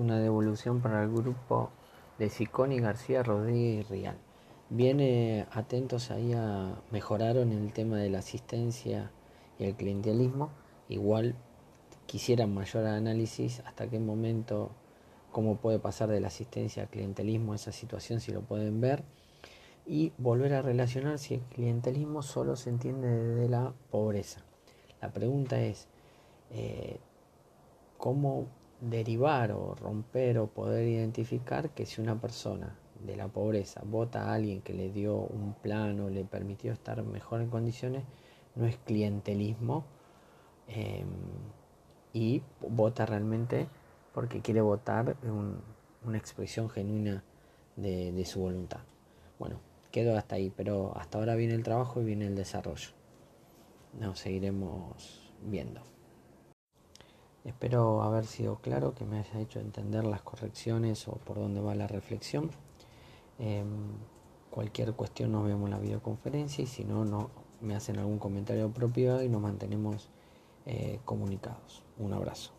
una devolución para el grupo de Siconi, García, Rodríguez y Rial. Viene atentos ahí a mejoraron el tema de la asistencia y el clientelismo. Igual quisieran mayor análisis hasta qué momento, cómo puede pasar de la asistencia al clientelismo esa situación, si lo pueden ver. Y volver a relacionar si el clientelismo solo se entiende desde la pobreza. La pregunta es, eh, ¿cómo derivar o romper o poder identificar que si una persona de la pobreza vota a alguien que le dio un plan o le permitió estar mejor en condiciones, no es clientelismo em, y vota realmente porque quiere votar una expresión genuina de, de su voluntad. Bueno, quedo hasta ahí, pero hasta ahora viene el trabajo y viene el desarrollo. Nos seguiremos viendo. Espero haber sido claro, que me haya hecho entender las correcciones o por dónde va la reflexión. Em, cualquier cuestión nos vemos en la videoconferencia y si no, no me hacen algún comentario propio y nos mantenemos eh, comunicados. Un abrazo.